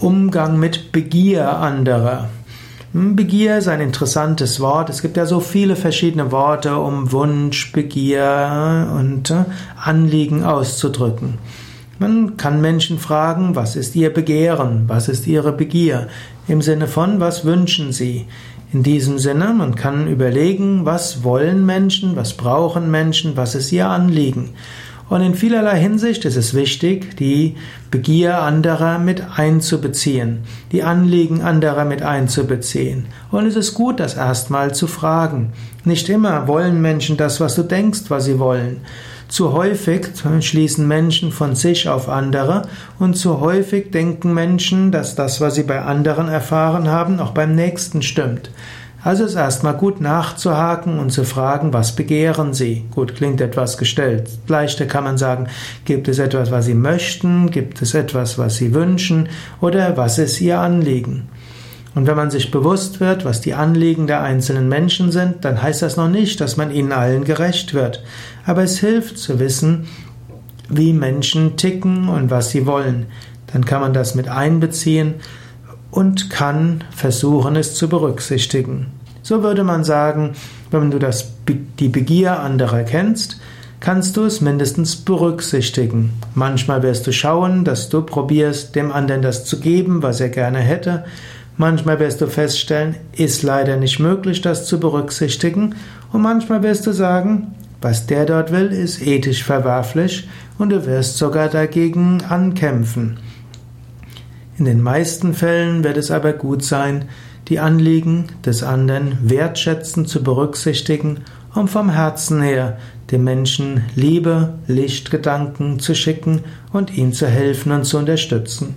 Umgang mit Begier anderer. Hm, Begier ist ein interessantes Wort. Es gibt ja so viele verschiedene Worte, um Wunsch, Begier und äh, Anliegen auszudrücken. Man kann Menschen fragen, was ist ihr Begehren, was ist ihre Begier, im Sinne von, was wünschen sie. In diesem Sinne, man kann überlegen, was wollen Menschen, was brauchen Menschen, was ist ihr Anliegen. Und in vielerlei Hinsicht ist es wichtig, die Begier anderer mit einzubeziehen, die Anliegen anderer mit einzubeziehen. Und es ist gut, das erstmal zu fragen. Nicht immer wollen Menschen das, was du denkst, was sie wollen. Zu häufig schließen Menschen von sich auf andere und zu häufig denken Menschen, dass das, was sie bei anderen erfahren haben, auch beim Nächsten stimmt. Also ist erstmal gut nachzuhaken und zu fragen, was begehren Sie? Gut, klingt etwas gestellt. Leichter kann man sagen, gibt es etwas, was Sie möchten? Gibt es etwas, was Sie wünschen? Oder was ist Ihr Anliegen? Und wenn man sich bewusst wird, was die Anliegen der einzelnen Menschen sind, dann heißt das noch nicht, dass man ihnen allen gerecht wird. Aber es hilft zu wissen, wie Menschen ticken und was sie wollen. Dann kann man das mit einbeziehen und kann versuchen, es zu berücksichtigen. So würde man sagen, wenn du das, die Begier anderer kennst, kannst du es mindestens berücksichtigen. Manchmal wirst du schauen, dass du probierst, dem anderen das zu geben, was er gerne hätte. Manchmal wirst du feststellen, ist leider nicht möglich, das zu berücksichtigen. Und manchmal wirst du sagen, was der dort will, ist ethisch verwerflich und du wirst sogar dagegen ankämpfen. In den meisten Fällen wird es aber gut sein, die Anliegen des anderen wertschätzend zu berücksichtigen, um vom Herzen her dem Menschen Liebe, Lichtgedanken zu schicken und ihm zu helfen und zu unterstützen.